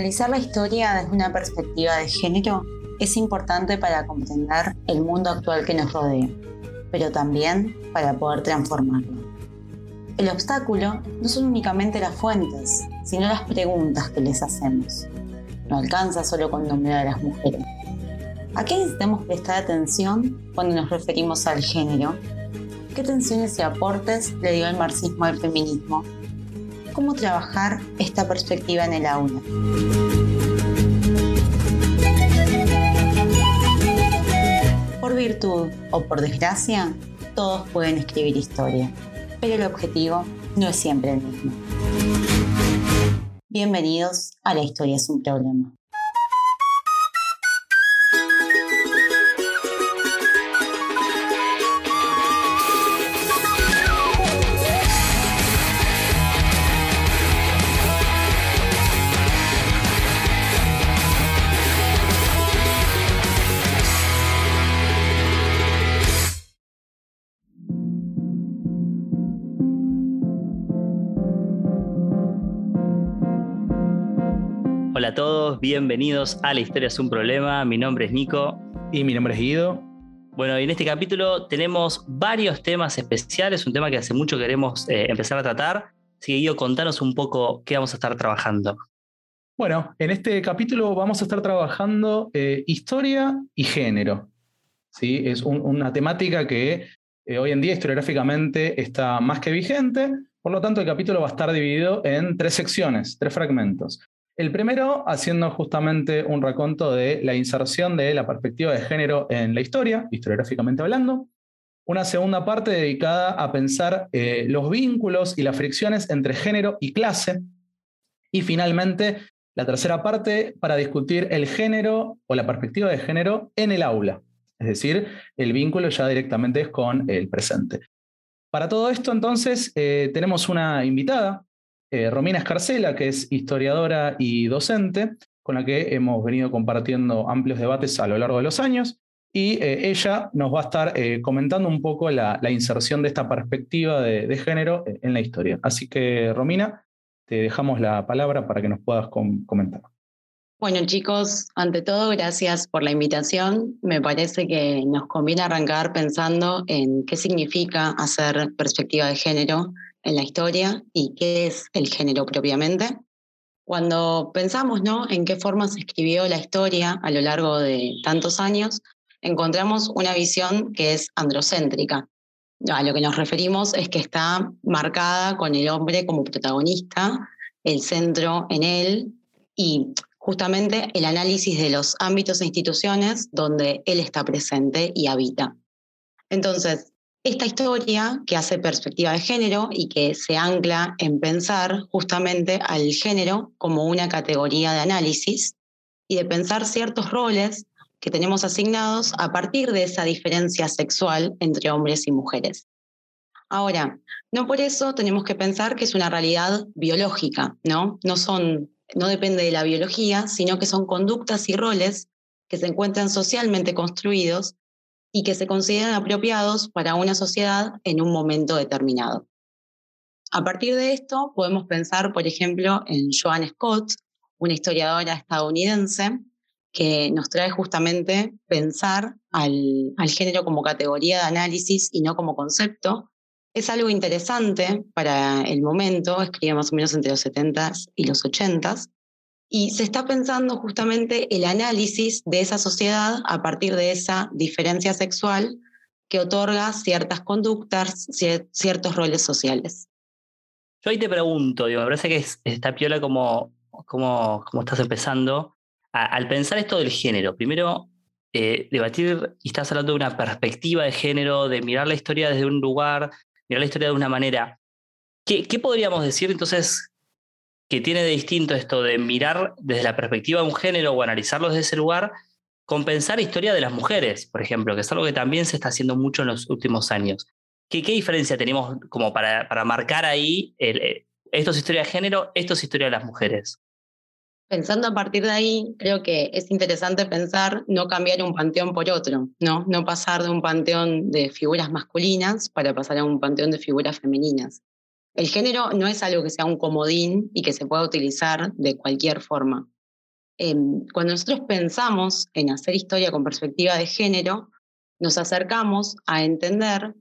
Analizar la historia desde una perspectiva de género es importante para comprender el mundo actual que nos rodea, pero también para poder transformarlo. El obstáculo no son únicamente las fuentes, sino las preguntas que les hacemos. No alcanza solo con nombrar a las mujeres. ¿A qué necesitamos prestar atención cuando nos referimos al género? ¿Qué tensiones y aportes le dio el marxismo al feminismo? ¿Cómo trabajar esta perspectiva en el aula? Por virtud o por desgracia, todos pueden escribir historia, pero el objetivo no es siempre el mismo. Bienvenidos a La Historia es un problema. Hola a todos, bienvenidos a La Historia es un Problema. Mi nombre es Nico. Y mi nombre es Guido. Bueno, y en este capítulo tenemos varios temas especiales, un tema que hace mucho queremos eh, empezar a tratar. Así que Guido, contanos un poco qué vamos a estar trabajando. Bueno, en este capítulo vamos a estar trabajando eh, historia y género. ¿sí? Es una temática que eh, hoy en día historiográficamente está más que vigente, por lo tanto el capítulo va a estar dividido en tres secciones, tres fragmentos. El primero, haciendo justamente un raconto de la inserción de la perspectiva de género en la historia, historiográficamente hablando. Una segunda parte dedicada a pensar eh, los vínculos y las fricciones entre género y clase. Y finalmente, la tercera parte para discutir el género o la perspectiva de género en el aula. Es decir, el vínculo ya directamente es con el presente. Para todo esto, entonces, eh, tenemos una invitada, eh, Romina Escarcela, que es historiadora y docente, con la que hemos venido compartiendo amplios debates a lo largo de los años. Y eh, ella nos va a estar eh, comentando un poco la, inserción de esta perspectiva de, género en la historia. Así que, Romina, te dejamos la palabra para que nos puedas comentar. Bueno, chicos, ante todo, gracias por la invitación. Me parece que nos conviene arrancar pensando en qué significa hacer perspectiva de género en la historia y qué es el género propiamente. Cuando pensamos ¿no? en qué forma se escribió la historia a lo largo de tantos años, encontramos una visión que es androcéntrica. A lo que nos referimos es que está marcada con el hombre como protagonista, el centro en él y justamente el análisis de los ámbitos e instituciones donde él está presente y habita. Entonces, esta historia que hace perspectiva de género y que se ancla en pensar justamente al género como una categoría de análisis y de pensar ciertos roles que tenemos asignados a partir de esa diferencia sexual entre hombres y mujeres. Ahora, no por eso tenemos que pensar que es una realidad biológica, ¿no? No son no depende de la biología, sino que son conductas y roles que se encuentran socialmente construidos y que se consideran apropiados para una sociedad en un momento determinado. A partir de esto, podemos pensar, por ejemplo, en Joan Scott, una historiadora estadounidense, que nos trae justamente pensar al, al, género como categoría de análisis y no como concepto. Es algo interesante para el momento, escribe más o menos entre los 70s y los 80s, y se está pensando justamente el análisis de esa sociedad a partir de esa diferencia sexual que otorga ciertas conductas, ciertos roles sociales. Yo ahí te pregunto, digo, me parece que es, esta piola como, como, como estás empezando. al pensar esto del género, primero eh, debatir, y estás hablando de una perspectiva de género, de mirar la historia desde un lugar, mirar la historia de una manera. ¿Qué, qué podríamos decir entonces que tiene de distinto esto de mirar desde la perspectiva de un género o analizarlo desde ese lugar, compensar historia de las mujeres, por ejemplo, que es algo que también se está haciendo mucho en los últimos años. ¿Qué, qué diferencia tenemos como para, para marcar ahí eh, esto es historia de género, esto es historia de las mujeres? Pensando a partir de ahí, creo que es interesante pensar no cambiar un panteón por otro, ¿no? No pasar de un panteón de figuras masculinas para pasar a un panteón de figuras femeninas. El género no es algo que sea un comodín y que se pueda utilizar de cualquier forma. em, cuando nosotros pensamos en hacer historia con perspectiva de género, nos acercamos a entender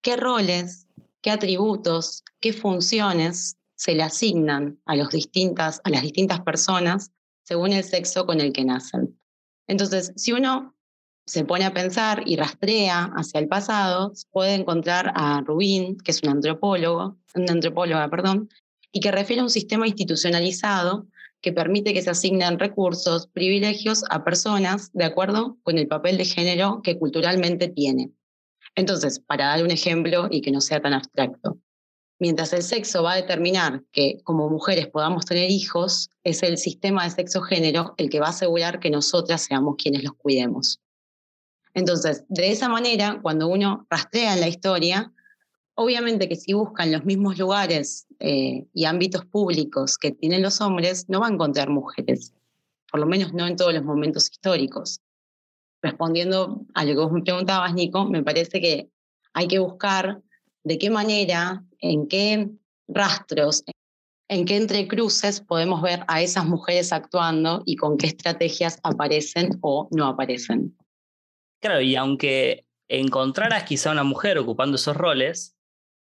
qué roles, qué atributos, qué funciones se le asignan a, las distintas personas según el sexo con el que nacen. Entonces, si uno se pone a pensar y rastrea hacia el pasado, puede encontrar a Rubin, que es un antropólogo, una antropóloga, perdón, y que refiere a un sistema institucionalizado que permite que se asignen recursos, privilegios a personas de acuerdo con el papel de género que culturalmente tiene. Entonces, para dar un ejemplo y que no sea tan abstracto, mientras el sexo va a determinar que como mujeres podamos tener hijos, es el sistema de sexo-género el que va a asegurar que nosotras seamos quienes los cuidemos. Entonces, de esa manera, cuando uno rastrea la historia, obviamente que si buscan los mismos lugares eh, y ámbitos públicos que tienen los hombres, no va a encontrar mujeres, por lo menos no en todos los momentos históricos respondiendo a lo que vos me preguntabas, Nico, me parece que hay que buscar de qué manera, en qué rastros, en qué entrecruces podemos ver a esas mujeres actuando y con qué estrategias aparecen o no aparecen. Claro, y aunque encontraras quizá una mujer ocupando esos roles,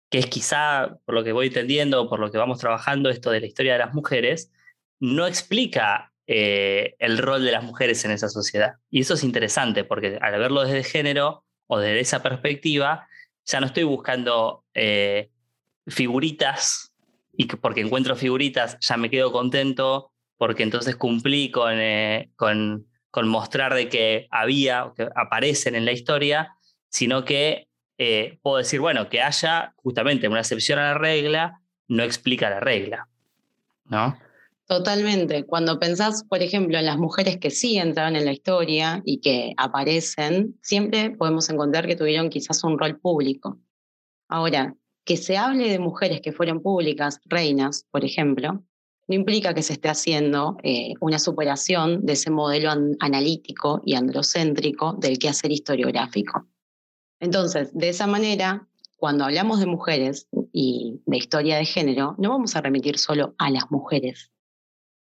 que es quizá, por lo que voy entendiendo, por lo que vamos trabajando, esto de la historia de las mujeres, no explica eh, el rol de las mujeres en esa sociedad. Y eso es interesante porque al verlo desde género o desde esa perspectiva, ya no estoy buscando eh, figuritas y que porque encuentro figuritas ya me quedo contento porque entonces cumplí con, eh, con, con, mostrar de que había, que aparecen en la historia, sino que puedo decir, bueno, que haya justamente una excepción a la regla, no explica la regla. ¿no? Totalmente. Cuando pensás, por ejemplo, en las mujeres que sí entraron en la historia y que aparecen, siempre podemos encontrar que tuvieron quizás un rol público. Ahora, que se hable de mujeres que fueron públicas, reinas, por ejemplo, no implica que se esté haciendo eh, una superación de ese modelo analítico y androcéntrico del quehacer historiográfico. Entonces, de esa manera, cuando hablamos de mujeres y de historia de género, no vamos a remitir solo a las mujeres,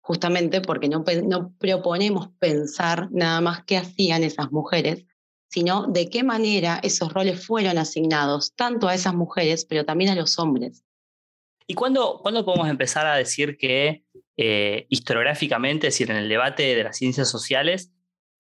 justamente porque no, no proponemos pensar nada más qué hacían esas mujeres, sino de qué manera esos roles fueron asignados tanto a esas mujeres, pero también a los hombres. ¿Y cuándo, ¿cuándo podemos empezar a decir que eh, historiográficamente, es decir, en el debate de las ciencias sociales,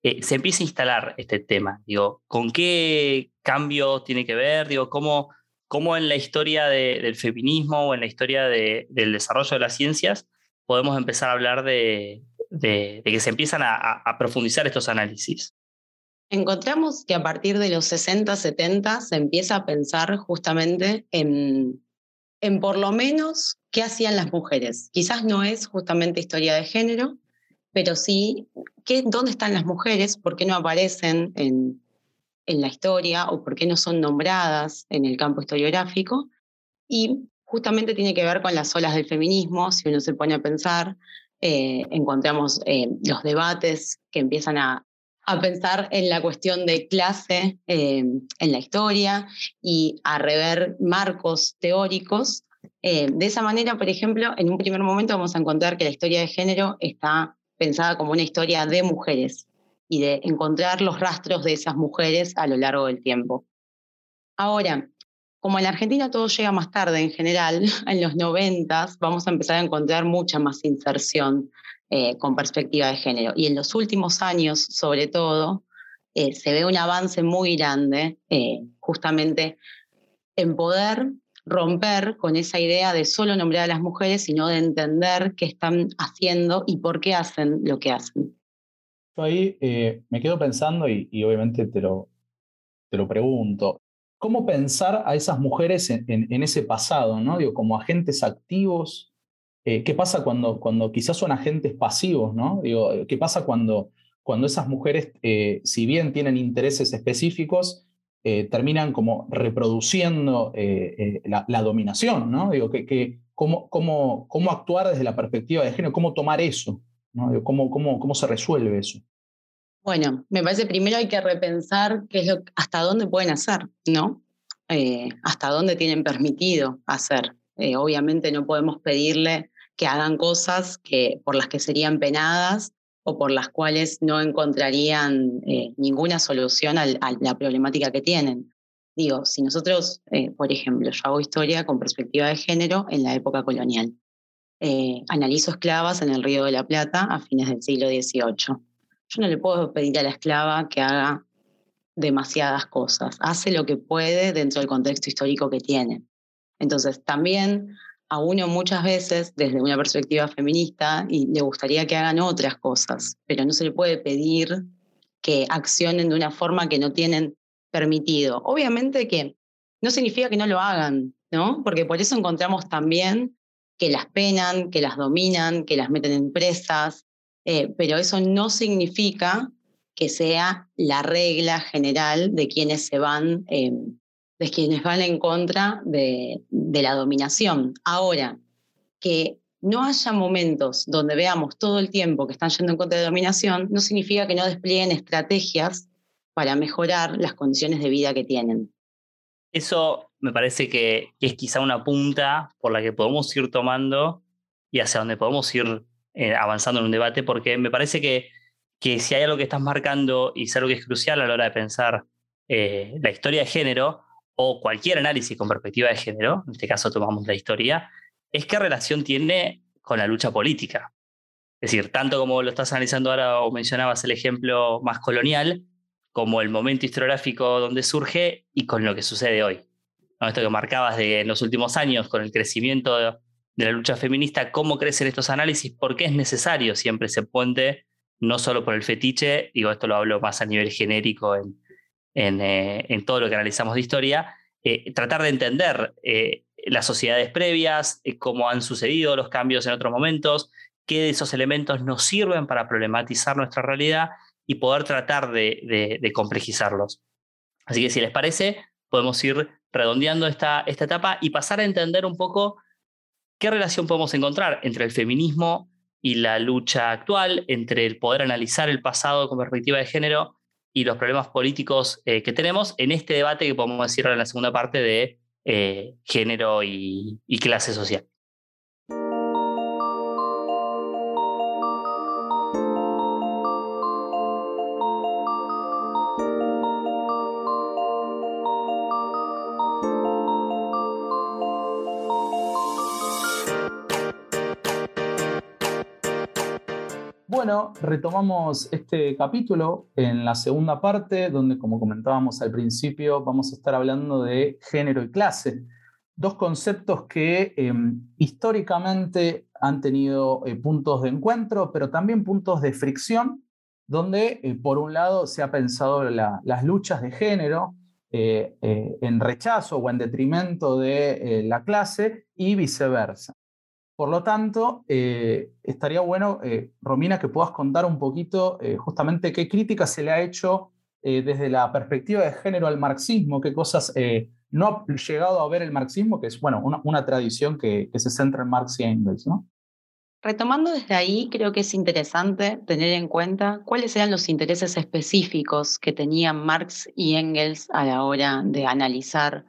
eh, se empieza a instalar este tema? Digo, ¿con qué cambio tiene que ver? Digo, ¿cómo, cómo en la historia del feminismo o en la historia del desarrollo de las ciencias podemos empezar a hablar de, que se empiezan a, profundizar estos análisis. Encontramos que a partir de los 60, 70 se empieza a pensar justamente en, en por lo menos qué hacían las mujeres. Quizás no es justamente historia de género, pero sí qué, dónde están las mujeres, por qué no aparecen en, en la historia o por qué no son nombradas en el campo historiográfico. Y justamente tiene que ver con las olas del feminismo, si uno se pone a pensar, eh, encontramos eh, los debates que empiezan a, pensar en la cuestión de clase eh, en la historia y a rever marcos teóricos. de esa manera, por ejemplo, en un primer momento vamos a encontrar que la historia de género está pensada como una historia de mujeres y de encontrar los rastros de esas mujeres a lo largo del tiempo. Ahora, como en Argentina todo llega más tarde en general, en los 90 vamos a empezar a encontrar mucha más inserción eh, con perspectiva de género. Y en los últimos años, sobre todo, eh, se ve un avance muy grande eh, justamente en poder romper con esa idea de solo nombrar a las mujeres, sino de entender qué están haciendo y por qué hacen lo que hacen. Yo ahí me quedo pensando y, obviamente te lo, te lo pregunto. ¿Cómo pensar a esas mujeres en, ese pasado, ¿no? Como agentes activos? Eh, ¿Qué pasa cuando, cuando quizás son agentes pasivos, ¿no? Digo, ¿qué pasa cuando, cuando esas mujeres, eh, si bien tienen intereses específicos, eh, terminan como reproduciendo la, dominación, ¿no? Digo, que, cómo, cómo, cómo, actuar desde la perspectiva de género, cómo tomar eso, cómo, cómo, ¿Cómo se resuelve eso? Bueno, me parece primero hay que repensar qué es lo, hasta dónde pueden hacer, ¿no? Eh, hasta dónde tienen permitido hacer. Eh, obviamente no podemos pedirle que hagan cosas que, por las que serían penadas o por las cuales no encontrarían eh, ninguna solución a la problemática que tienen. Digo, si nosotros, eh, por ejemplo, yo hago historia con perspectiva de género en la época colonial, eh, analizo esclavas en el Río de la Plata a fines del siglo XVIII. Yo no le puedo pedir a la esclava que haga demasiadas cosas, hace lo que puede dentro del contexto histórico que tiene. Entonces, también a uno muchas veces, desde una perspectiva feminista, y le gustaría que hagan otras cosas, pero no se le puede pedir que accionen de una forma que no tienen permitido. Obviamente que no significa que no lo hagan, ¿no? Porque por eso encontramos también que las penan, que las dominan, que las meten en presas, eh, pero eso no significa que sea la regla general de quienes se van eh, de quienes van en contra de, la dominación. Ahora, que no haya momentos donde veamos todo el tiempo que están yendo en contra de la dominación, no significa que no desplieguen estrategias para mejorar las condiciones de vida que tienen. Eso me parece que es quizá una punta por la que podemos ir tomando y hacia donde podemos ir eh, avanzando en un debate, porque me parece que, que si hay algo que estás marcando y es algo que es crucial a la hora de pensar eh, la historia de género, o cualquier análisis con perspectiva de género, en este caso tomamos la historia, es qué relación tiene con la lucha política. Es decir, tanto como lo estás analizando ahora o mencionabas el ejemplo más colonial, como el momento historiográfico donde surge y con lo que sucede hoy. Esto que marcabas de en los últimos años con el crecimiento de, la lucha feminista, cómo crecen estos análisis, por qué es necesario siempre ese puente, no solo por el fetiche, digo, esto lo hablo más a nivel genérico en, eh, en, todo lo que analizamos de historia, eh, tratar de entender eh, las sociedades previas, cómo han sucedido los cambios en otros momentos, qué de esos elementos nos sirven para problematizar nuestra realidad y poder tratar de, complejizarlos. Así que si les parece, podemos ir redondeando esta, esta etapa y pasar a entender un poco qué relación podemos encontrar entre el feminismo y la lucha actual, entre el poder analizar el pasado con perspectiva de género y los problemas políticos eh, que tenemos en este debate que podemos decir en la segunda parte de eh, género y clase social. Bueno, retomamos este capítulo en la segunda parte, donde, como comentábamos al principio, vamos a estar hablando de género y clase. Dos conceptos que em, históricamente han tenido eh, puntos de encuentro, pero también puntos de fricción, donde, eh, por un lado, se ha pensado las luchas de género eh, en rechazo o en detrimento de la clase y viceversa. Por lo tanto, eh, estaría bueno, eh, Romina, que puedas contar un poquito eh, justamente qué crítica se le ha hecho desde la perspectiva de género al marxismo, qué cosas no ha llegado a ver el marxismo, que es bueno, una, tradición que, se centra en Marx y Engels. Retomando desde ahí, creo que es interesante tener en cuenta cuáles eran los intereses específicos que tenían Marx y Engels a la hora de analizar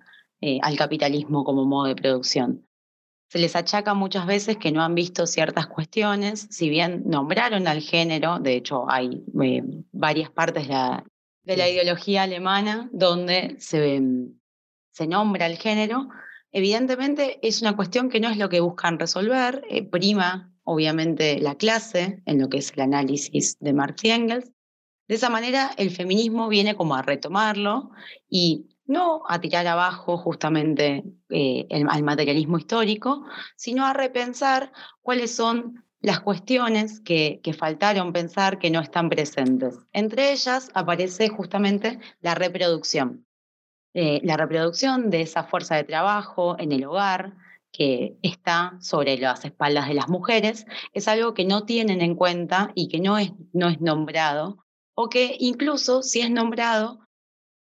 al capitalismo como modo de producción. Se les achaca muchas veces que no han visto ciertas cuestiones, si bien nombraron al género, de hecho hay eh, varias partes de la, ideología alemana donde se, se nombra el género, evidentemente es una cuestión que no es lo que buscan resolver, eh, prima obviamente la clase en lo que es el análisis de Marx y Engels. De esa manera el feminismo viene como a retomarlo y no a tirar abajo justamente eh, al materialismo histórico, sino a repensar cuáles son las cuestiones que, que, faltaron pensar que no están presentes. Entre ellas aparece justamente la reproducción. Eh, la reproducción de esa fuerza de trabajo en el hogar que está sobre las espaldas de las mujeres es algo que no tienen en cuenta y que no es, no es nombrado, o que incluso si es nombrado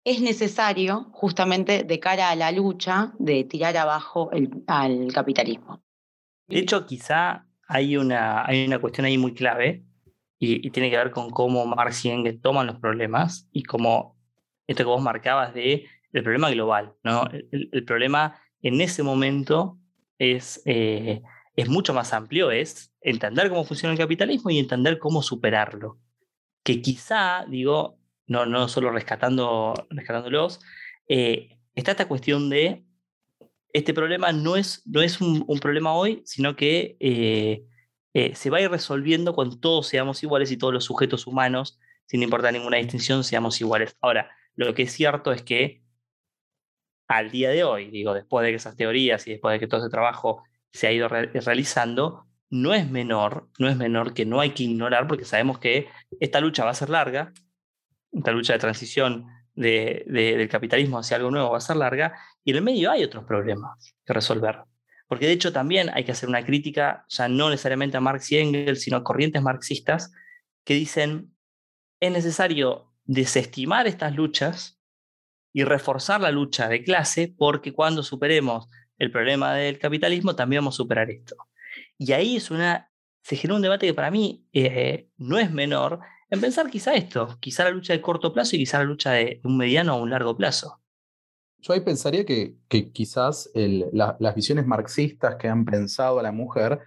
es necesario justamente de cara a la lucha de tirar abajo al capitalismo. De hecho, quizá hay una, hay una cuestión ahí muy clave y, tiene que ver con cómo Marx y Engels toman los problemas y cómo esto que vos marcabas de el problema global, ¿no? El, problema en ese momento es, eh, es mucho más amplio, es entender cómo funciona el capitalismo y entender cómo superarlo. Que quizá, digo, no, no solo rescatando, rescatándolos, eh, está esta cuestión de este problema no es, no es un, problema hoy, sino que eh, eh, se va a ir resolviendo cuando todos seamos iguales y todos los sujetos humanos, sin importar ninguna distinción, seamos iguales. Ahora, lo que es cierto es que al día de hoy, digo, después de que esas teorías y después de que todo ese trabajo se ha ido realizando, no es menor, no es menor que no hay que ignorar, porque sabemos que esta lucha va a ser larga, esta lucha de transición del capitalismo hacia algo nuevo va a ser larga, y en el medio hay otros problemas que resolver. Porque de hecho también hay que hacer una crítica, ya no necesariamente a Marx y Engels, sino a corrientes marxistas, que dicen, es necesario desestimar estas luchas y reforzar la lucha de clase, porque cuando superemos el problema del capitalismo, también vamos a superar esto. Y ahí es una, se genera un debate que para mí eh, no es menor, en pensar quizá esto, quizá la lucha de corto plazo y quizá la lucha de un mediano o un largo plazo. Yo ahí pensaría que, quizás las visiones marxistas que han pensado a la mujer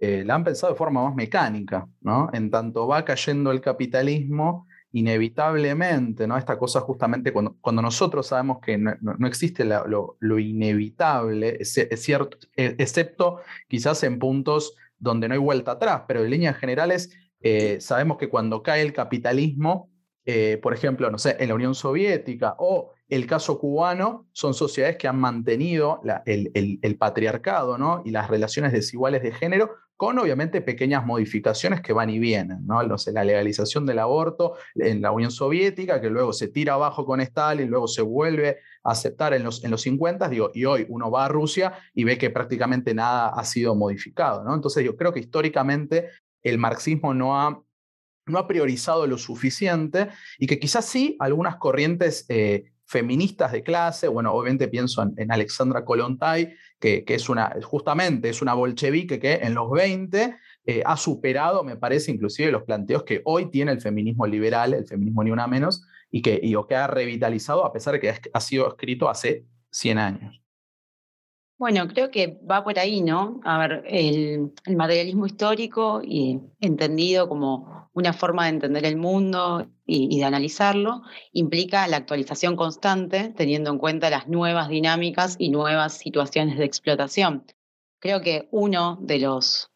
eh, la han pensado de forma más mecánica, ¿no? En tanto va cayendo el capitalismo, inevitablemente, ¿no? Esta cosa justamente cuando, nosotros sabemos que no, existe lo, lo, inevitable, es, es cierto, e, excepto quizás en puntos donde no hay vuelta atrás, pero en líneas generales eh, sabemos que cuando cae el capitalismo, eh, por ejemplo, no sé, en la Unión Soviética o el caso cubano, son sociedades que han mantenido el, patriarcado ¿no? y las relaciones desiguales de género con obviamente pequeñas modificaciones que van y vienen, ¿no? no sé, la legalización del aborto en la Unión Soviética, que luego se tira abajo con Stalin, luego se vuelve a aceptar en los, en los 50, digo, y hoy uno va a Rusia y ve que prácticamente nada ha sido modificado. ¿no? Entonces yo creo que históricamente el marxismo no ha, no ha priorizado lo suficiente y que quizás sí algunas corrientes eh, feministas de clase, bueno, obviamente pienso en, Alexandra Kolontai, que, que, es una, justamente es una bolchevique que en los 20 eh, ha superado, me parece, inclusive los planteos que hoy tiene el feminismo liberal, el feminismo ni una menos, y que, y, que ha revitalizado a pesar de que ha sido escrito hace 100 años. Bueno, creo que va por ahí, ¿no? A ver, el, materialismo histórico y entendido como una forma de entender el mundo y, de analizarlo, implica la actualización constante, teniendo en cuenta las nuevas dinámicas y nuevas situaciones de explotación. Creo que uno de los,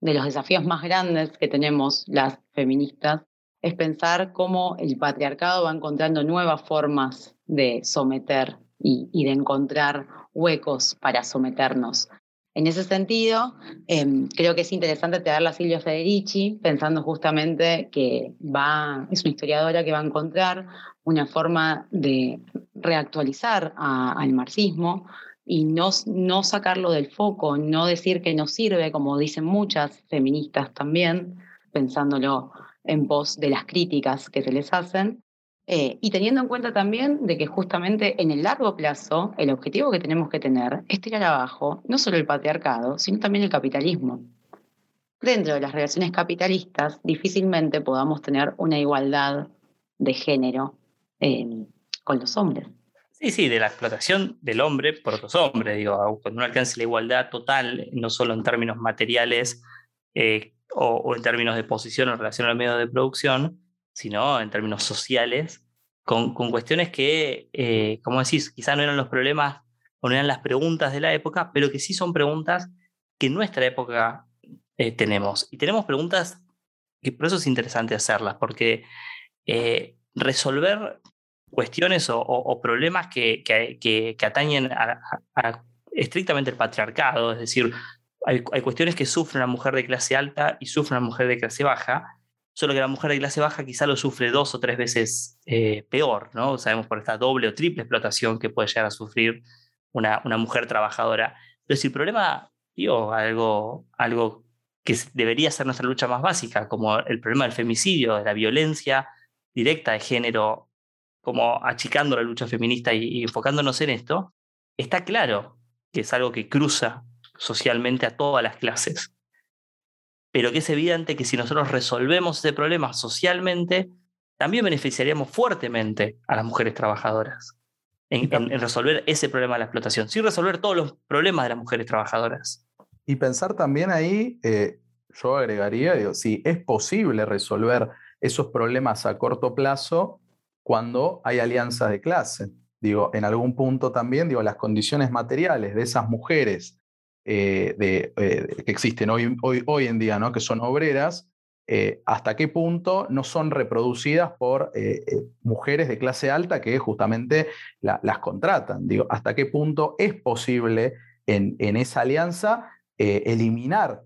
de los desafíos más grandes que tenemos las feministas es pensar cómo el patriarcado va encontrando nuevas formas de someter y, de encontrar huecos para someternos. En ese sentido, em, creo que es interesante tenerla a Silvia Federici, pensando justamente que va, es una historiadora que va a encontrar una forma de reactualizar al marxismo y no, no sacarlo del foco, no decir que no sirve, como dicen muchas feministas también, pensándolo en pos de las críticas que se les hacen, eh, y teniendo en cuenta también de que justamente en el largo plazo el objetivo que tenemos que tener es tirar abajo no solo el patriarcado, sino también el capitalismo. Dentro de las relaciones capitalistas difícilmente podamos tener una igualdad de género eh, con los hombres. Sí, sí, de la explotación del hombre por otros hombres, digo, cuando uno alcance la igualdad total, no solo en términos materiales eh, o, o, en términos de posición en relación al medio de producción, sino en términos sociales, con, cuestiones que, eh, como decís, quizás no eran los problemas o no eran las preguntas de la época, pero que sí son preguntas que en nuestra época eh, tenemos. Y tenemos preguntas que por eso es interesante hacerlas, porque eh, resolver cuestiones o, problemas que, que, atañen a, estrictamente el patriarcado, es decir, hay, hay, cuestiones que sufre una mujer de clase alta y sufre una mujer de clase baja, solo que la mujer de clase baja quizá lo sufre dos o tres veces eh, peor, ¿no? Sabemos por esta doble o triple explotación que puede llegar a sufrir una, mujer trabajadora. Pero si el problema, digo, algo, algo que debería ser nuestra lucha más básica, como el problema del femicidio, de la violencia directa de género, como achicando la lucha feminista y enfocándonos en esto, está claro que es algo que cruza socialmente a todas las clases pero que es evidente que si nosotros resolvemos ese problema socialmente, también beneficiaríamos fuertemente a las mujeres trabajadoras en, resolver ese problema de la explotación, sin resolver todos los problemas de las mujeres trabajadoras. Y pensar también ahí, eh, yo agregaría, digo, si es posible resolver esos problemas a corto plazo cuando hay alianzas de clase. Digo, en algún punto también, digo, las condiciones materiales de esas mujeres eh, de, que existen hoy, hoy, hoy en día, ¿no? que son obreras, eh, hasta qué punto no son reproducidas por eh, eh, mujeres de clase alta que justamente las contratan. Digo, hasta qué punto es posible en, en esa alianza eliminar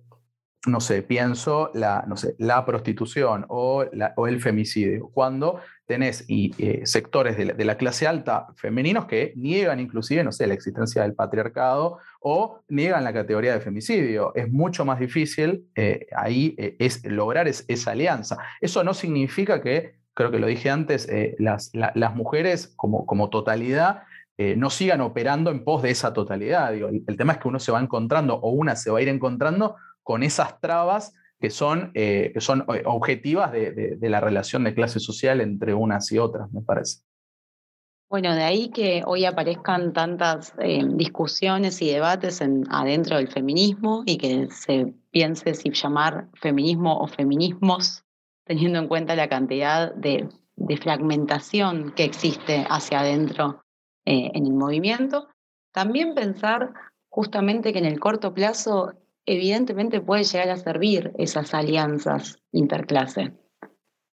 no sé, pienso la, no sé, la prostitución o, el femicidio, cuando tenés y, eh, sectores de la, clase alta femeninos que niegan inclusive, no sé, la existencia del patriarcado o niegan la categoría de femicidio. Es mucho más difícil eh, ahí eh, es lograr esa alianza. Eso no significa que, creo que lo dije antes, las, las, mujeres como, como totalidad no sigan operando en pos de esa totalidad. el, tema es que uno se va encontrando o una se va a ir encontrando con esas trabas que son, eh, que son eh, objetivas de, la relación de clase social entre unas y otras, me parece. Bueno, de ahí que hoy aparezcan tantas eh, discusiones y debates en, adentro del feminismo y que se piense si llamar feminismo o feminismos, teniendo en cuenta la cantidad de, de fragmentación que existe hacia adentro en el movimiento. También pensar justamente que en el corto plazo evidentemente puede llegar a servir esas alianzas interclase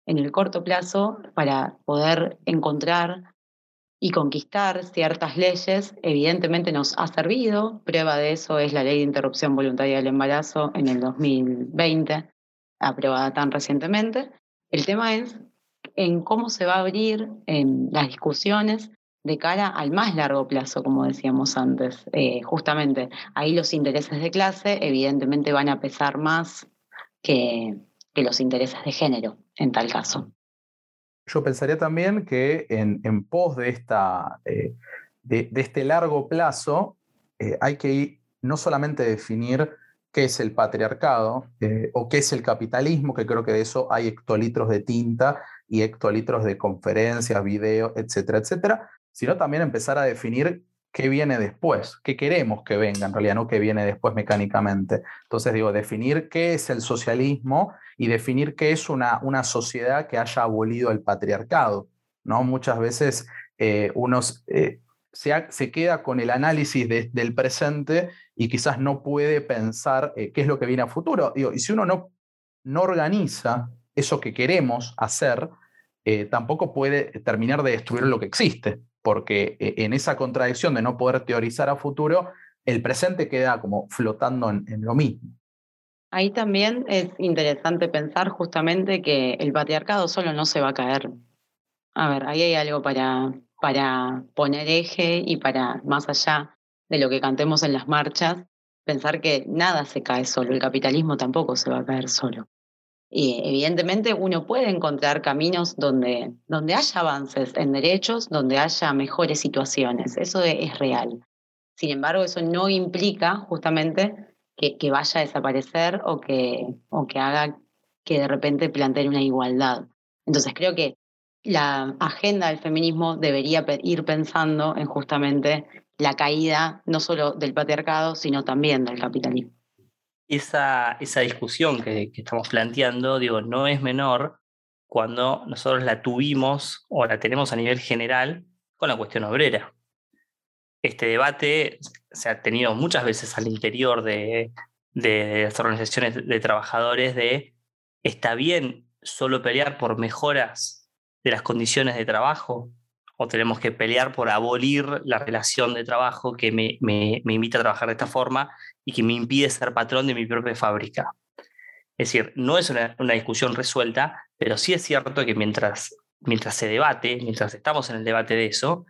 en el corto plazo para poder encontrar y conquistar ciertas leyes, evidentemente nos ha servido. Prueba de eso es la ley de interrupción voluntaria del embarazo en el 2020, aprobada tan recientemente. El tema es en cómo se va a abrir en las discusiones de cara al más largo plazo, como decíamos antes. Eh, justamente ahí los intereses de clase evidentemente van a pesar más que, los intereses de género en tal caso. Yo pensaría también que en, pos de, esta, eh, de, este largo plazo eh, hay que no solamente definir qué es el patriarcado o qué es el capitalismo, que creo que de eso hay hectolitros de tinta y hectolitros de conferencias, videos, etcétera, etcétera, sino también empezar a definir qué viene después, qué queremos que venga, en realidad no qué viene después mecánicamente. Entonces digo, definir qué es el socialismo y definir qué es una, una sociedad que haya abolido el patriarcado. ¿no? Muchas veces eh, uno eh, se, queda con el análisis del presente y quizás no puede pensar eh, qué es lo que viene a futuro. Y si uno no, no organiza eso que queremos hacer, tampoco puede terminar de destruir lo que existe porque eh, en esa contradicción de no poder teorizar a futuro, el presente queda como flotando en, lo mismo. Ahí también es interesante pensar justamente que el patriarcado solo no se va a caer. A ver, ahí hay algo para, para poner eje y para, más allá de lo que cantemos en las marchas, pensar que nada se cae solo, el capitalismo tampoco se va a caer solo. Y evidentemente uno puede encontrar caminos donde, donde haya avances en derechos, donde haya mejores situaciones. Eso es real. Sin embargo, eso no implica justamente que, que vaya a desaparecer o que, o que haga que de repente plantee una igualdad. Entonces creo que la agenda del feminismo debería ir pensando en justamente la caída no solo del patriarcado, sino también del capitalismo esa, esa discusión que, estamos planteando, digo, no es menor cuando nosotros la tuvimos o la tenemos a nivel general con la cuestión obrera. Este debate se ha tenido muchas veces al interior de, de las organizaciones de trabajadores de está bien solo pelear por mejoras de las condiciones de trabajo o tenemos que pelear por abolir la relación de trabajo que me, me, me invita a trabajar de esta forma y que me impide ser patrón de mi propia fábrica. Es decir, no es una, discusión resuelta, pero sí es cierto que mientras, mientras se debate, mientras estamos en el debate de eso,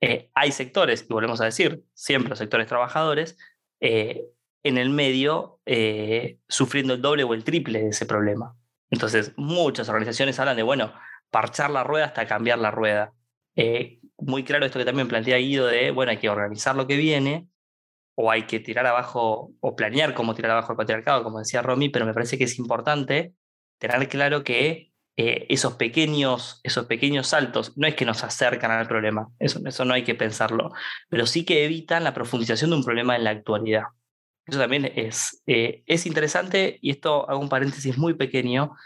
eh, hay sectores, y volvemos a decir, siempre los sectores trabajadores, eh, en el medio eh, sufriendo el doble o el triple de ese problema. Entonces, muchas organizaciones hablan de, bueno, parchar la rueda hasta cambiar la rueda. Muy claro esto que también plantea Guido de, bueno, hay que organizar lo que viene, o hay que tirar abajo o planear cómo tirar abajo el patriarcado, como decía Romy, pero me parece que es importante tener claro que eh, esos, pequeños, esos pequeños saltos no es que nos acercan al problema, eso, eso no hay que pensarlo, pero sí que evitan la profundización de un problema en la actualidad. Eso también es, eh, es interesante y esto hago un paréntesis muy pequeño,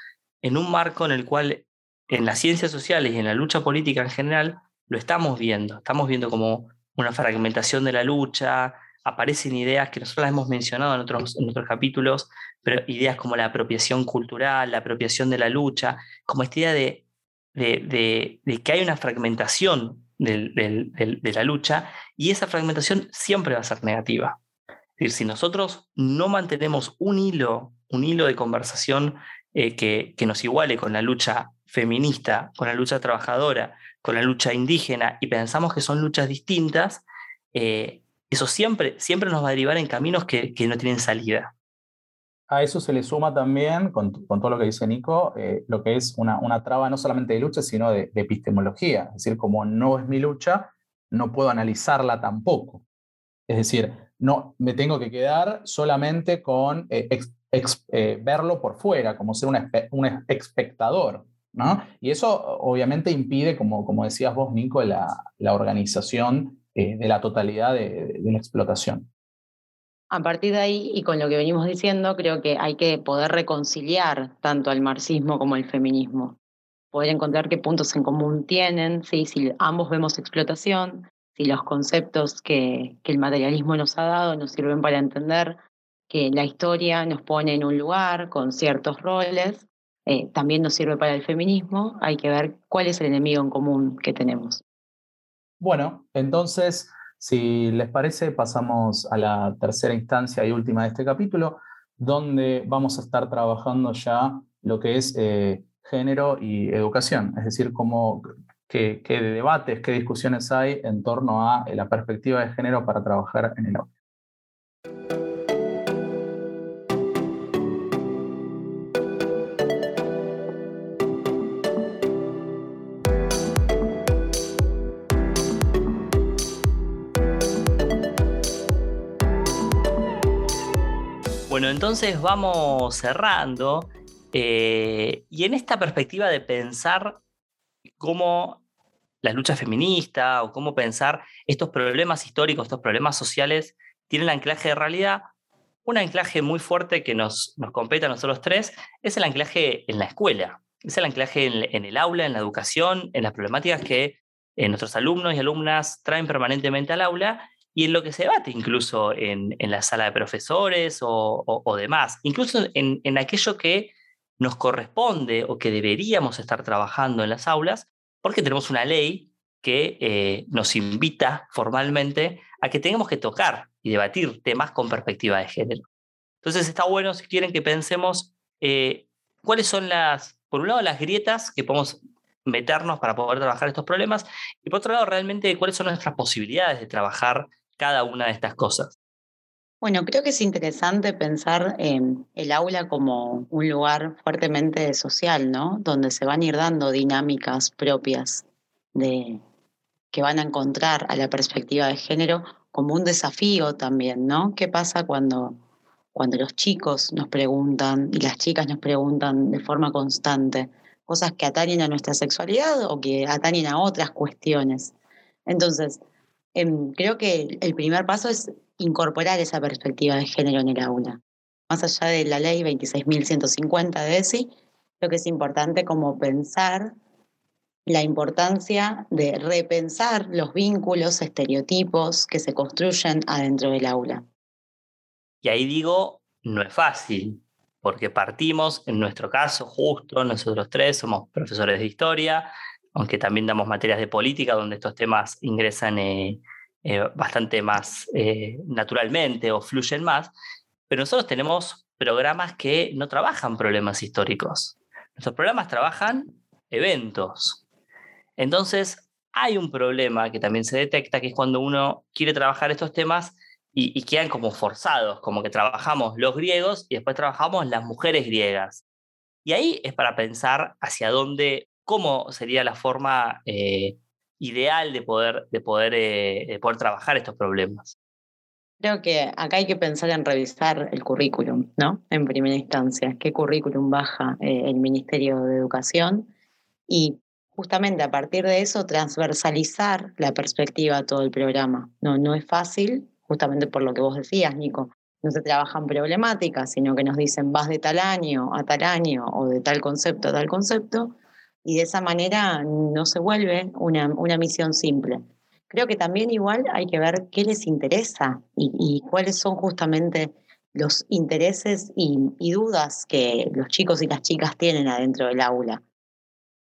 en un marco en el cual en las ciencias sociales y en la lucha política en general lo estamos viendo. Estamos viendo como una fragmentación de la lucha, aparecen ideas que nosotros las hemos mencionado en otros, capítulos, pero ideas como la apropiación cultural, la apropiación de la lucha, como esta idea de, de, de, que hay una fragmentación de la lucha y esa fragmentación siempre va a ser negativa. Es decir, si nosotros no mantenemos un hilo, un hilo de conversación eh, que, que nos iguale con la lucha feminista, con la lucha trabajadora, con la lucha indígena y pensamos que son luchas distintas, eh, eso siempre, siempre nos va a derivar en caminos que, que no tienen salida. A eso se le suma también, con, con todo lo que dice Nico, eh, lo que es una, una, traba no solamente de lucha, sino de, epistemología. Es decir, como no es mi lucha, no puedo analizarla tampoco. Es decir, no me tengo que quedar solamente con eh, verlo por fuera, como ser un, un espectador. ¿No? Y eso obviamente impide, como, como decías vos, Nico, la, la organización eh, de la totalidad de, de la explotación. A partir de ahí, y con lo que venimos diciendo, creo que hay que poder reconciliar tanto al marxismo como al feminismo. Poder encontrar qué puntos en común tienen, ¿sí? si ambos vemos explotación, si los conceptos que, que, el materialismo nos ha dado nos sirven para entender que la historia nos pone en un lugar con ciertos roles, eh, también nos sirve para el feminismo, hay que ver cuál es el enemigo en común que tenemos. Bueno, entonces, si les parece, pasamos a la tercera instancia y última de este capítulo, donde vamos a estar trabajando ya lo que es eh, género y educación, es decir, cómo, qué, qué, debates, qué discusiones hay en torno a la perspectiva de género para trabajar en el aula. Entonces vamos cerrando. Eh, y en esta perspectiva de pensar cómo la lucha feminista o cómo pensar estos problemas históricos, estos problemas sociales, tienen anclaje de realidad, un anclaje muy fuerte que nos, nos compete a nosotros tres es el anclaje en la escuela, es el anclaje en, el aula, en la educación, en las problemáticas que eh, nuestros alumnos y alumnas traen permanentemente al aula y en lo que se debate incluso en, en la sala de profesores o, demás, incluso en, en, aquello que nos corresponde o que deberíamos estar trabajando en las aulas, porque tenemos una ley que eh, nos invita formalmente a que tengamos que tocar y debatir temas con perspectiva de género. Entonces está bueno, si quieren, que pensemos eh, cuáles son las, por un lado, las grietas que podemos meternos para poder trabajar estos problemas y por otro lado, realmente cuáles son nuestras posibilidades de trabajar cada una de estas cosas? Bueno, creo que es interesante pensar en el aula como un lugar fuertemente social, ¿no? Donde se van a ir dando dinámicas propias de que van a encontrar a la perspectiva de género como un desafío también, ¿no? ¿Qué pasa cuando, cuando los chicos nos preguntan y las chicas nos preguntan de forma constante cosas que atañen a nuestra sexualidad o que atañen a otras cuestiones? Entonces, creo que el primer paso es incorporar esa perspectiva de género en el aula. Más allá de la ley 26.150 de ESI, creo que es importante como pensar la importancia de repensar los vínculos, estereotipos que se construyen adentro del aula. Y ahí digo, no es fácil, porque partimos, en nuestro caso, justo nosotros tres somos profesores de historia, aunque también damos materias de política donde estos temas ingresan eh, eh, bastante más eh, naturalmente o fluyen más, pero nosotros tenemos programas que no trabajan problemas históricos. Nuestros programas trabajan eventos. Entonces, hay un problema que también se detecta, que es cuando uno quiere trabajar estos temas y, y quedan como forzados, como que trabajamos los griegos y después trabajamos las mujeres griegas. Y ahí es para pensar hacia dónde cómo sería la forma eh, ideal de poder, de, poder, eh, de poder trabajar estos problemas. Creo que acá hay que pensar en revisar el currículum, ¿no? En primera instancia, qué currículum baja eh, el Ministerio de Educación y justamente a partir de eso transversalizar la perspectiva a todo el programa. No, no es fácil, justamente por lo que vos decías, Nico. no se trabajan problemáticas, sino que nos dicen vas de tal año a tal año o de tal concepto a tal concepto, y de esa manera no se vuelve una, misión simple. Creo que también igual hay que ver qué les interesa y, cuáles son justamente los intereses y, dudas que los chicos y las chicas tienen adentro del aula.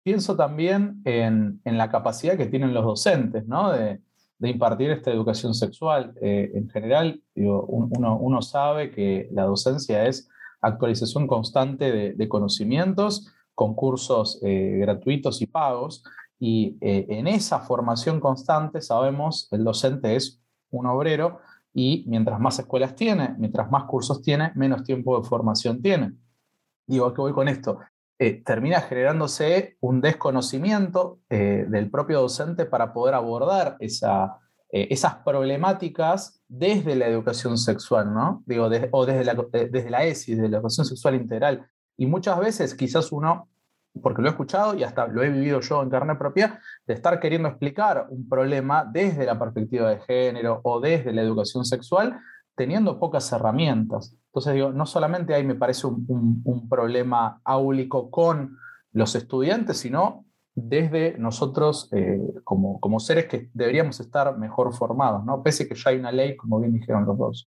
Pienso también en, la capacidad que tienen los docentes, ¿no? De, impartir esta educación sexual. Eh, en general, uno, sabe que la docencia es actualización constante de conocimientos concursos eh, gratuitos y pagos, y eh, en esa formación constante sabemos el docente es un obrero y mientras más escuelas tiene, mientras más cursos tiene, menos tiempo de formación tiene. Digo, ¿a qué voy con esto? Eh, termina generándose un desconocimiento del propio docente para poder abordar esa, esas problemáticas desde la educación sexual, ¿no? Digo, o desde la, desde la ESI, desde la educación sexual integral. Y muchas veces quizás uno, porque lo he escuchado y hasta lo he vivido yo en carne propia, de estar queriendo explicar un problema desde la perspectiva de género o desde la educación sexual, teniendo pocas herramientas. Entonces digo, no solamente ahí me parece un, problema áulico con los estudiantes, sino desde nosotros eh, como, como seres que deberíamos estar mejor formados, ¿no? pese que ya hay una ley, como bien dijeron los dos.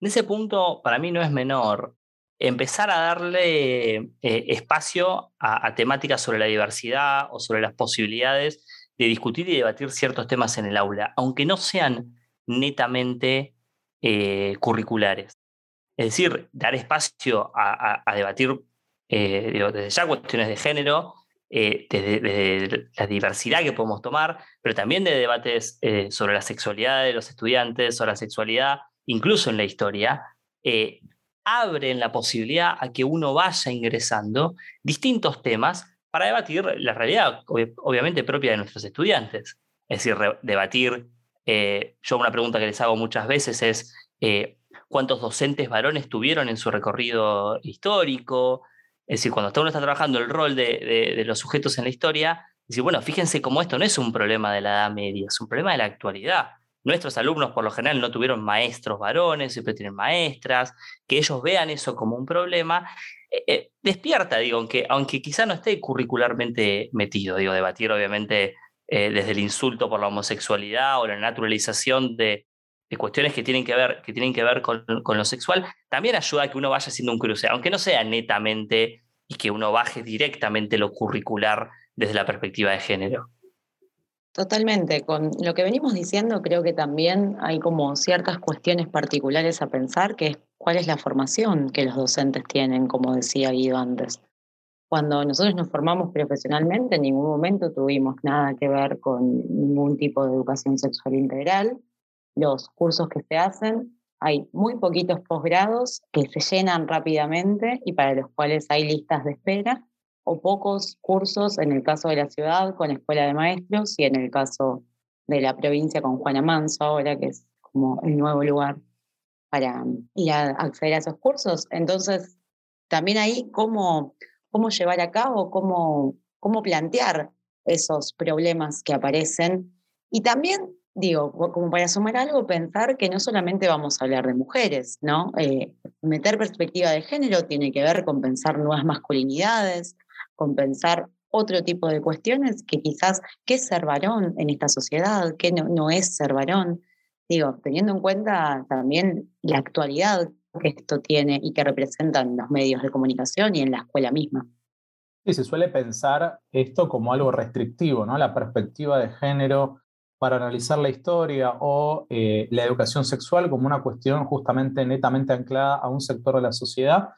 En ese punto, para mí no es menor empezar a darle eh, espacio a, temáticas sobre la diversidad o sobre las posibilidades de discutir y debatir ciertos temas en el aula, aunque no sean netamente eh, curriculares. Es decir, dar espacio a, debatir eh, desde ya cuestiones de género, desde, la diversidad que podemos tomar, pero también de debates sobre la sexualidad de los estudiantes, sobre la sexualidad, incluso en la historia, abren la posibilidad a que uno vaya ingresando distintos temas para debatir la realidad, obviamente propia de nuestros estudiantes. Es decir, debatir, eh, yo una pregunta que les hago muchas veces es, eh, ¿cuántos docentes varones tuvieron en su recorrido histórico? Es decir, cuando uno está trabajando el rol de, los sujetos en la historia, decir, bueno, fíjense cómo esto no es un problema de la Edad Media, es un problema de la actualidad nuestros alumnos por lo general no tuvieron maestros varones, siempre tienen maestras, que ellos vean eso como un problema, eh, eh, despierta, digo, aunque, aunque quizá no esté curricularmente metido, digo, debatir obviamente eh, desde el insulto por la homosexualidad o la naturalización de, cuestiones que tienen que ver, con, con, lo sexual, también ayuda a que uno vaya haciendo un cruce, aunque no sea netamente y que uno baje directamente lo curricular desde la perspectiva de género. Totalmente. Con lo que venimos diciendo, creo que también hay como ciertas cuestiones particulares a pensar, que cuál es la formación que los docentes tienen, como decía Guido antes. Cuando nosotros nos formamos profesionalmente, en ningún momento tuvimos nada que ver con ningún tipo de educación sexual integral. Los cursos que se hacen, hay muy poquitos posgrados que se llenan rápidamente y para los cuales hay listas de espera o pocos cursos en el caso de la ciudad con escuela de maestros y en el caso de la provincia con Juana Manso ahora, que es como el nuevo lugar para ir a acceder a esos cursos. Entonces, también ahí cómo, cómo llevar a cabo, cómo, cómo plantear esos problemas que aparecen. Y también, digo, como para sumar algo, pensar que no solamente vamos a hablar de mujeres, ¿no? Eh, meter perspectiva de género tiene que ver con pensar nuevas masculinidades, compensar otro tipo de cuestiones que quizás, ¿qué es ser varón en esta sociedad? ¿Qué no, es ser varón? Digo, teniendo en cuenta también la actualidad que esto tiene y que representan los medios de comunicación y en la escuela misma. Sí, se suele pensar esto como algo restrictivo, ¿no? La perspectiva de género para analizar la historia o eh, la educación sexual como una cuestión justamente netamente anclada a un sector de la sociedad,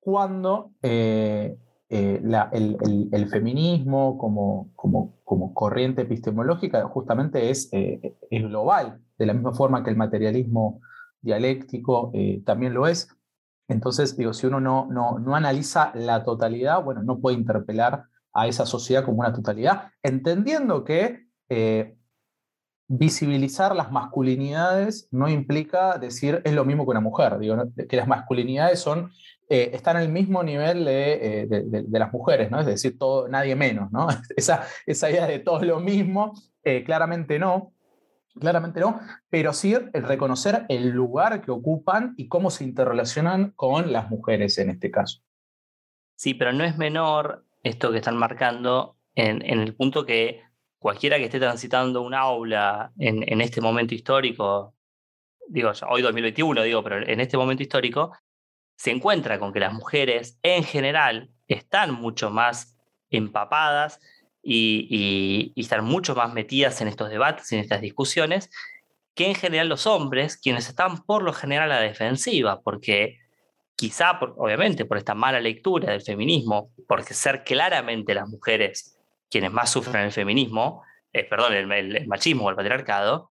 cuando eh, eh, el, feminismo como, como, como, corriente epistemológica justamente es, eh, es, global, de la misma forma que el materialismo dialéctico eh, también lo es. Entonces, digo, si uno no, no, no analiza la totalidad, bueno, no puede interpelar a esa sociedad como una totalidad, entendiendo que visibilizar las masculinidades no implica decir es lo mismo que una mujer, digo, que las masculinidades son eh, están al mismo nivel de, eh, las mujeres, ¿no? Es decir, todo, nadie menos, ¿no? Esa, esa idea de todo lo mismo, eh, claramente no. Claramente no, pero sí reconocer el lugar que ocupan y cómo se interrelacionan con las mujeres en este caso. Sí, pero no es menor esto que están marcando en, el punto que cualquiera que esté transitando un aula en, en este momento histórico, digo, hoy 2021, digo, pero en este momento histórico, se encuentra con que las mujeres en general están mucho más empapadas y, están mucho más metidas en estos debates, en estas discusiones, que en general los hombres, quienes están por lo general a la defensiva, porque quizá, obviamente, por esta mala lectura del feminismo, porque ser claramente las mujeres quienes más sufren el feminismo, eh, perdón, el, machismo o el patriarcado,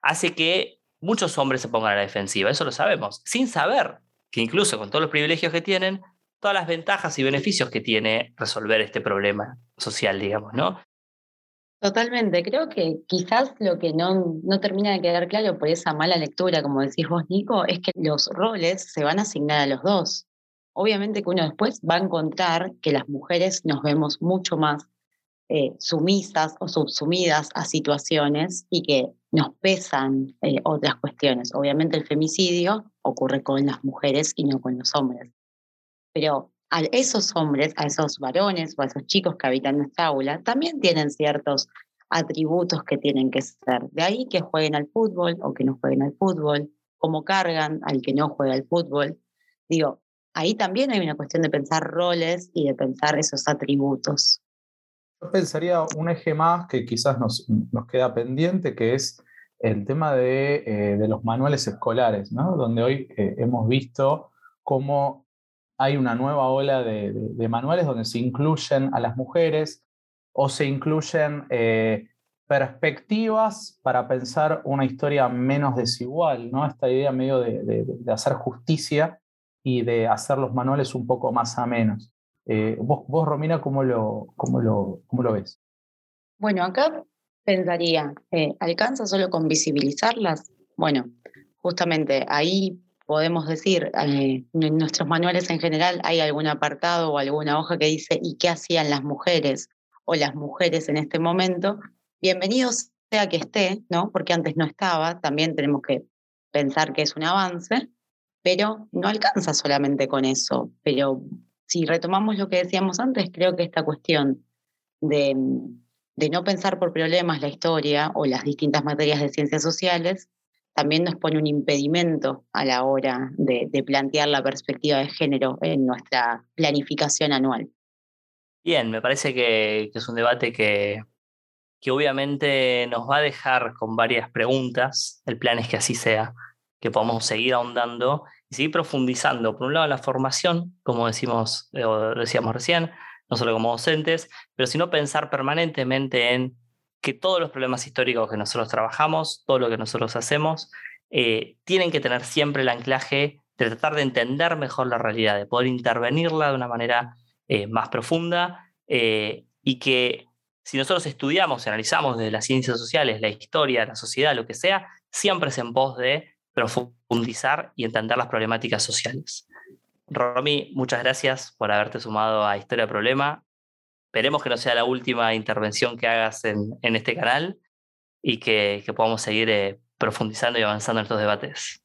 hace que muchos hombres se pongan a la defensiva, eso lo sabemos, sin saber que incluso con todos los privilegios que tienen, todas las ventajas y beneficios que tiene resolver este problema social, digamos, ¿no? Totalmente, creo que quizás lo que no, termina de quedar claro por esa mala lectura, como decís vos, Nico, es que los roles se van a asignar a los dos. Obviamente que uno después va a encontrar que las mujeres nos vemos mucho más eh, sumisas o subsumidas a situaciones y que nos pesan eh, otras cuestiones. Obviamente el femicidio ocurre con las mujeres y no con los hombres pero a esos hombres, a esos varones o a esos chicos que habitan nuestra aula, también tienen ciertos atributos que tienen que ser. De ahí que jueguen al fútbol o que no jueguen al fútbol, cómo cargan al que no juega al fútbol. Digo, ahí también hay una cuestión de pensar roles y de pensar esos atributos. Yo pensaría un eje más que quizás nos, nos queda pendiente, que es el tema de, eh, de los manuales escolares, ¿no? donde hoy eh, hemos visto cómo hay una nueva ola de, manuales donde se incluyen a las mujeres o se incluyen eh, perspectivas para pensar una historia menos desigual, ¿no? Esta idea medio de, hacer justicia y de hacer los manuales un poco más amenos. Eh, vos, vos, Romina, ¿cómo lo, cómo lo, cómo lo ves? Bueno, acá pensaría, eh, ¿alcanza solo con visibilizarlas? Bueno, justamente ahí podemos decir, eh, en nuestros manuales en general hay algún apartado o alguna hoja que dice ¿y qué hacían las mujeres o las mujeres en este momento? Bienvenido sea que esté, ¿no? Porque antes no estaba, también tenemos que pensar que es un avance, pero no alcanza solamente con eso. Pero si retomamos lo que decíamos antes, creo que esta cuestión de, de no pensar por problemas la historia o las distintas materias de ciencias sociales también nos pone un impedimento a la hora de, plantear la perspectiva de género en nuestra planificación anual. Bien, me parece que, es un debate que, que obviamente nos va a dejar con varias preguntas. El plan es que así sea, que podamos seguir ahondando y seguir profundizando. Por un lado, la formación, como decimos, o decíamos recién, no solo como docentes, pero sino pensar permanentemente en que todos los problemas históricos que nosotros trabajamos, todo lo que nosotros hacemos, eh, tienen que tener siempre el anclaje de tratar de entender mejor la realidad, de poder intervenirla de una manera eh, más profunda eh, y que si nosotros estudiamos y analizamos desde las ciencias sociales, la historia, la sociedad, lo que sea, siempre es en pos de profundizar y entender las problemáticas sociales. Romy, muchas gracias por haberte sumado a Historia Problema. Esperemos que no sea la última intervención que hagas en, este canal y que, podamos seguir eh, profundizando y avanzando en estos debates.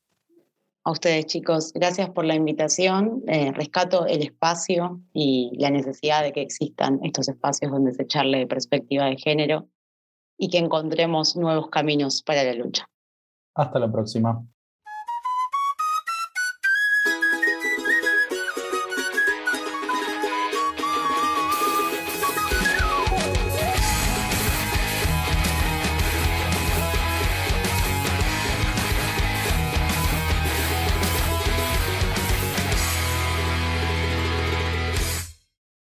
A ustedes, chicos, gracias por la invitación. Eh, rescato el espacio y la necesidad de que existan estos espacios donde se echarle perspectiva de género y que encontremos nuevos caminos para la lucha. Hasta la próxima.